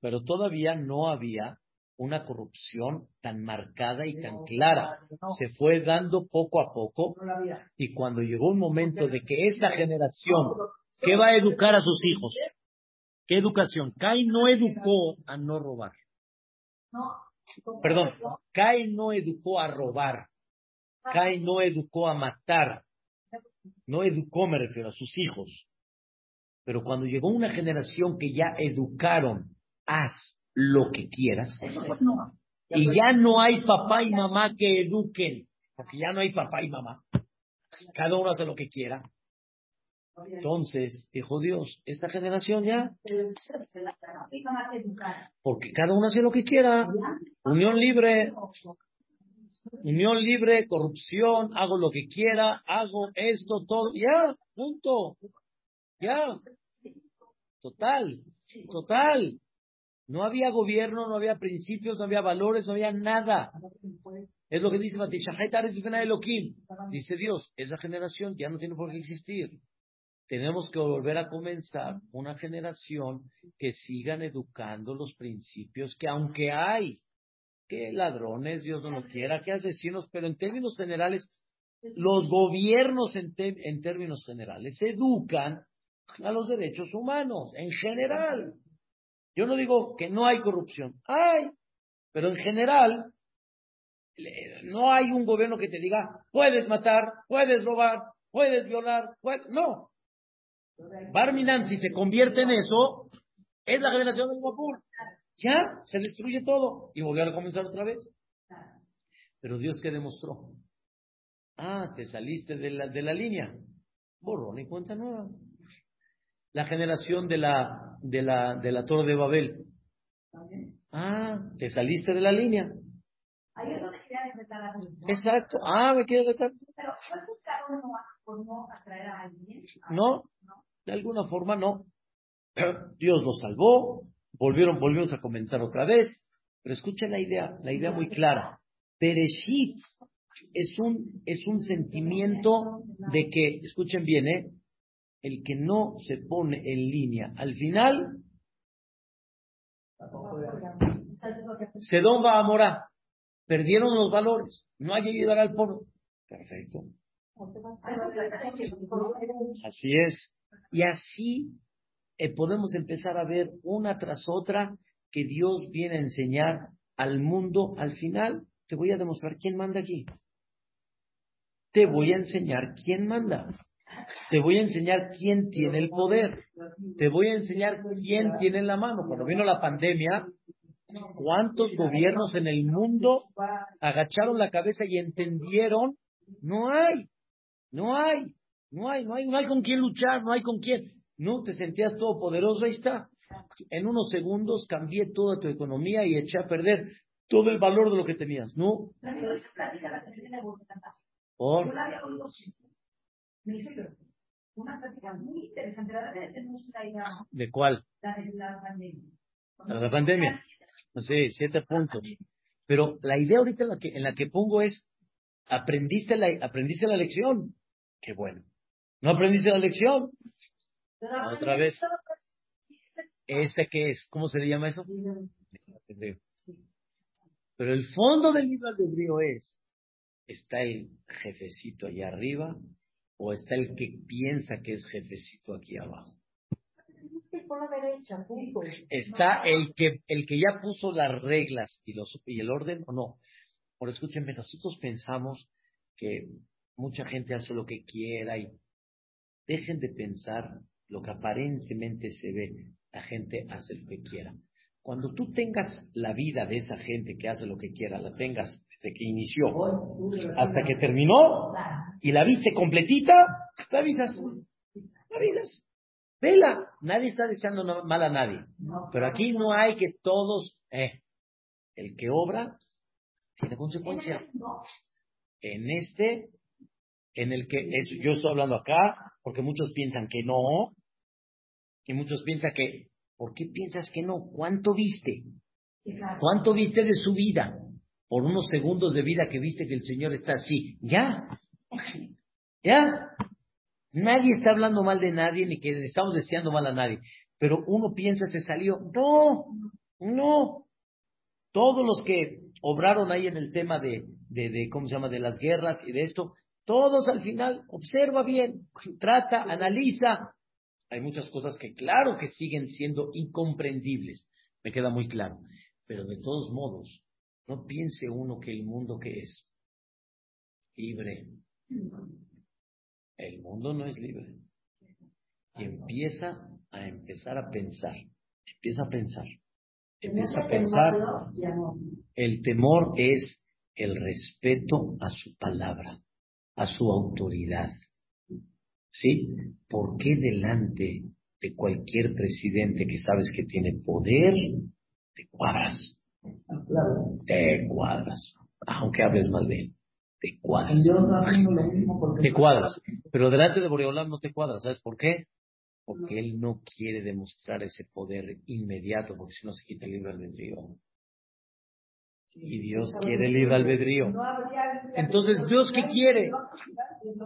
pero todavía no había una corrupción tan marcada y tan clara. Se fue dando poco a poco y cuando llegó un momento de que esta generación, ¿qué va a educar a sus hijos? ¿Qué educación? Cain no educó a no robar. Perdón, Cain no educó a robar. Cain no educó a matar. No educó, me refiero, a sus hijos. Pero cuando llegó una generación que ya educaron, haz lo que quieras. Y ya no hay papá y mamá que eduquen, porque ya no hay papá y mamá. Cada uno hace lo que quiera. Entonces, dijo Dios, esta generación ya, porque cada uno hace lo que quiera. Unión libre, unión libre, corrupción, hago lo que quiera, hago esto, todo, ya, punto. Ya. Total, total. No había gobierno, no había principios, no había valores, no había nada. Es lo que dice Elohim. Dice Dios, esa generación ya no tiene por qué existir. Tenemos que volver a comenzar una generación que sigan educando los principios que aunque hay que ladrones, Dios no lo quiera, que asesinos, pero en términos generales, los gobiernos en, en términos generales educan a los derechos humanos, en general. Yo no digo que no hay corrupción, hay, pero en general no hay un gobierno que te diga, puedes matar, puedes robar, puedes violar, no. Barminan, si se convierte en eso, es la generación del Mapul. Ya, se destruye todo y volvió a comenzar otra vez. Pero Dios qué demostró? Ah, te saliste de la, de la línea. Borrón y cuenta nueva la generación de la, de la, de la Torre de Babel. Ah, te saliste de la línea. Ahí es donde quería Exacto. Ah, me quieres decretar. Pero ¿fue buscado por no atraer a alguien? No, de alguna forma no. [CLEARS THROAT] Dios los salvó, volvieron, volvimos a comenzar otra vez. Pero escuchen la idea, la idea muy clara. Pereshit es un, es un sentimiento de que, escuchen bien, ¿eh? El que no se pone en línea al final, se va a morar. Perdieron los valores. No hay que ayudar al pueblo. Perfecto. Así es. Y así eh, podemos empezar a ver una tras otra que Dios viene a enseñar al mundo. Al final, te voy a demostrar quién manda aquí. Te voy a enseñar quién manda. Te voy a enseñar quién tiene el poder. Te voy a enseñar quién tiene la mano. Cuando vino la pandemia, ¿cuántos gobiernos en el mundo agacharon la cabeza y entendieron? No hay, no hay, no hay, no hay, no hay con quién luchar, no hay con quién. No te sentías todo poderoso, ahí está. En unos segundos cambié toda tu economía y eché a perder todo el valor de lo que tenías, ¿no? Por me una práctica muy interesante. ¿De cuál? La de la pandemia. La pandemia. Sí, siete puntos. Pero la idea ahorita en la que, en la que pongo es, aprendiste la, aprendiste la lección. Qué bueno. ¿No aprendiste la lección? Otra vez. ¿Ese qué es? ¿Cómo se le llama eso? Pero el fondo del libro albedrío es, está el jefecito allá arriba o está el que piensa que es jefecito aquí abajo. Está el que, el que ya puso las reglas y, los, y el orden o no. Por escúchenme, nosotros pensamos que mucha gente hace lo que quiera y dejen de pensar lo que aparentemente se ve. La gente hace lo que quiera. Cuando tú tengas la vida de esa gente que hace lo que quiera, la tengas desde que inició hasta que terminó y la viste completita, la avisas. La avisas. Vela. Nadie está deseando mal a nadie. Pero aquí no hay que todos, eh, el que obra tiene consecuencia. En este, en el que es, yo estoy hablando acá, porque muchos piensan que no, y muchos piensan que ¿Por qué piensas que no? ¿Cuánto viste? ¿Cuánto viste de su vida? Por unos segundos de vida que viste que el Señor está así. Ya. Ya. Nadie está hablando mal de nadie ni que estamos deseando mal a nadie. Pero uno piensa se salió. No, no. Todos los que obraron ahí en el tema de, de, de, ¿cómo se llama?, de las guerras y de esto, todos al final, observa bien, trata, analiza, hay muchas cosas que claro que siguen siendo incomprendibles, me queda muy claro. Pero de todos modos, no piense uno que el mundo que es libre. El mundo no es libre. Y empieza a empezar a pensar. Empieza a pensar. Empieza a pensar. El temor es el respeto a su palabra, a su autoridad. ¿Sí? ¿Por qué delante de cualquier presidente que sabes que tiene poder, te cuadras? Te cuadras. Aunque hables mal de él. Te cuadras. Te cuadras. Pero delante de Boreolam no te cuadras. ¿Sabes por qué? Porque él no quiere demostrar ese poder inmediato, porque si no se quita el libre albedrío. Y Dios quiere el libre albedrío. Entonces, ¿Dios qué quiere?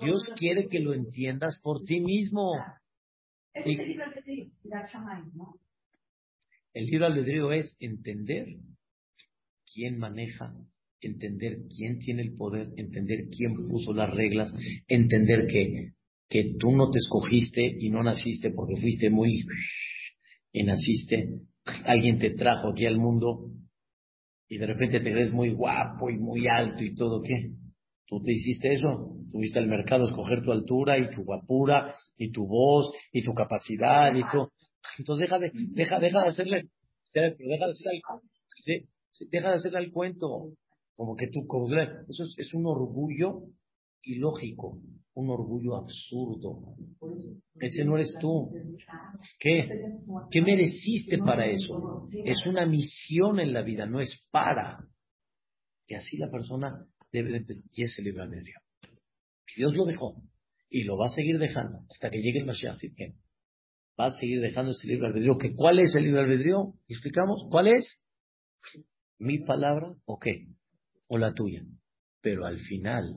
Dios quiere que lo entiendas por ti mismo. El libre albedrío es entender quién maneja, entender quién tiene el poder, entender quién puso las reglas, entender que, que tú no te escogiste y no naciste porque fuiste muy y naciste, alguien te trajo aquí al mundo y de repente te ves muy guapo y muy alto y todo, ¿qué? ¿Tú te hiciste eso? Tuviste al mercado escoger tu altura y tu guapura y tu voz y tu capacidad y tu... Entonces deja de, deja, deja de hacerle, deja de hacerle deja de hacerle al cuento, como que tú, como, eso es, un orgullo ilógico, un orgullo absurdo. Ese no eres tú. ¿Qué? ¿Qué mereciste para eso? Es una misión en la vida, no es para. Y así la persona debe de ese libre albedrío. Dios lo dejó y lo va a seguir dejando hasta que llegue el Mashiach Va a seguir dejando ese libre albedrío. ¿Que ¿Cuál es el libre albedrío? ¿Explicamos? ¿Cuál es? ¿Mi palabra o qué? o la tuya. Pero al final,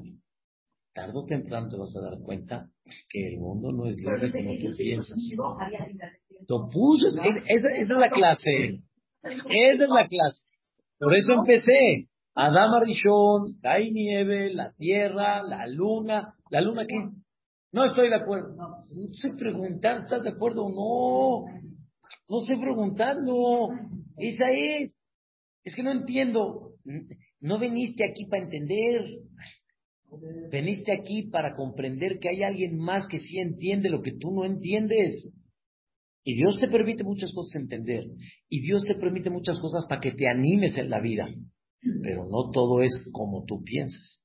tarde o temprano te vas a dar cuenta que el mundo no es libre como tú piensas. esa, esa es la clase. Esa es la clase. Por eso empecé. Adama Rishon, hay nieve, la tierra, la luna. ¿La luna qué? No estoy de acuerdo. No sé preguntar, ¿estás de acuerdo o no? No estoy preguntando. Esa es. Es que no entiendo. No viniste aquí para entender. Veniste aquí para comprender que hay alguien más que sí entiende lo que tú no entiendes. Y Dios te permite muchas cosas entender. Y Dios te permite muchas cosas para que te animes en la vida. Pero no todo es como tú piensas.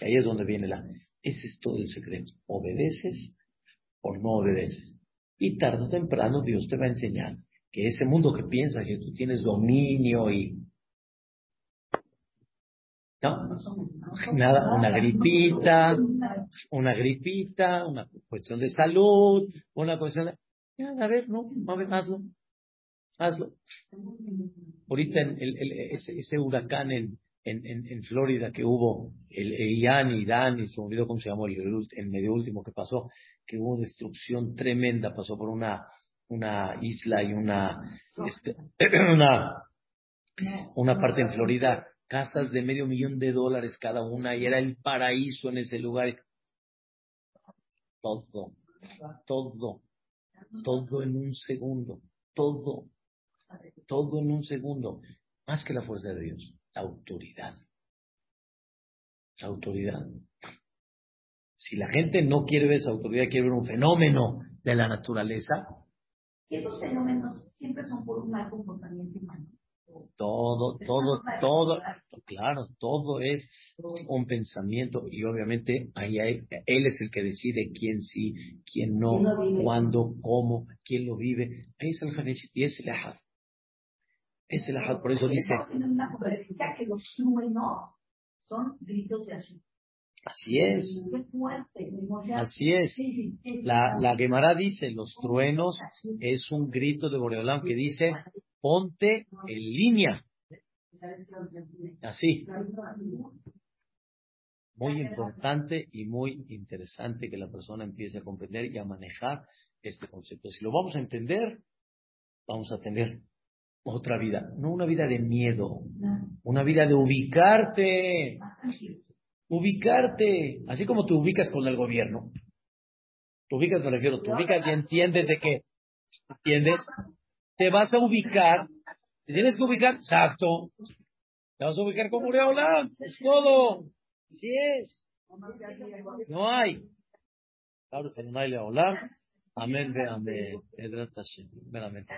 Ahí es donde viene la... Ese es todo el secreto. Obedeces o no obedeces. Y tarde o temprano Dios te va a enseñar que ese mundo que piensa que tú tienes dominio y... No, nada, una gripita, una gripita, una cuestión de salud, una cuestión de... a ver, no, a ver, hazlo, hazlo. Ahorita en el, ese, huracán en, en, en, Florida que hubo, el, Ian y Dan, y se me olvidó cómo se llamó el, el medio último que pasó, que hubo destrucción tremenda, pasó por una, una isla y una, este, [CLEARS THROAT] una, una parte en Florida, casas de medio millón de dólares cada una, y era el paraíso en ese lugar. Todo, todo, todo en un segundo, todo, todo en un segundo, más que la fuerza de Dios, la autoridad. La autoridad. Si la gente no quiere ver esa autoridad, quiere ver un fenómeno de la naturaleza. Esos fenómenos siempre son por un mal comportamiento humano. Todo, todo, todo, claro, todo es un pensamiento y obviamente ahí hay, él es el que decide quién sí, quién no, cuándo, cómo, quién lo vive. Ahí es el Hanesh y es el Ahad. Es el Ahad, por eso dice. que los son gritos de Así es. Así es. La, la Gemara dice, los truenos es un grito de Boreolam que dice, ponte en línea. Así. Muy importante y muy interesante que la persona empiece a comprender y a manejar este concepto. Si lo vamos a entender, vamos a tener otra vida, no una vida de miedo, una vida de ubicarte ubicarte, así como te ubicas con el gobierno. Te ubicas, me refiero, te ubicas y entiendes de qué. ¿Entiendes? Te vas a ubicar, te tienes que ubicar, exacto. Te vas a ubicar como Ureola, es todo. Así es. No hay. Claro, no hay Leolam. Amén, amén. Veramente.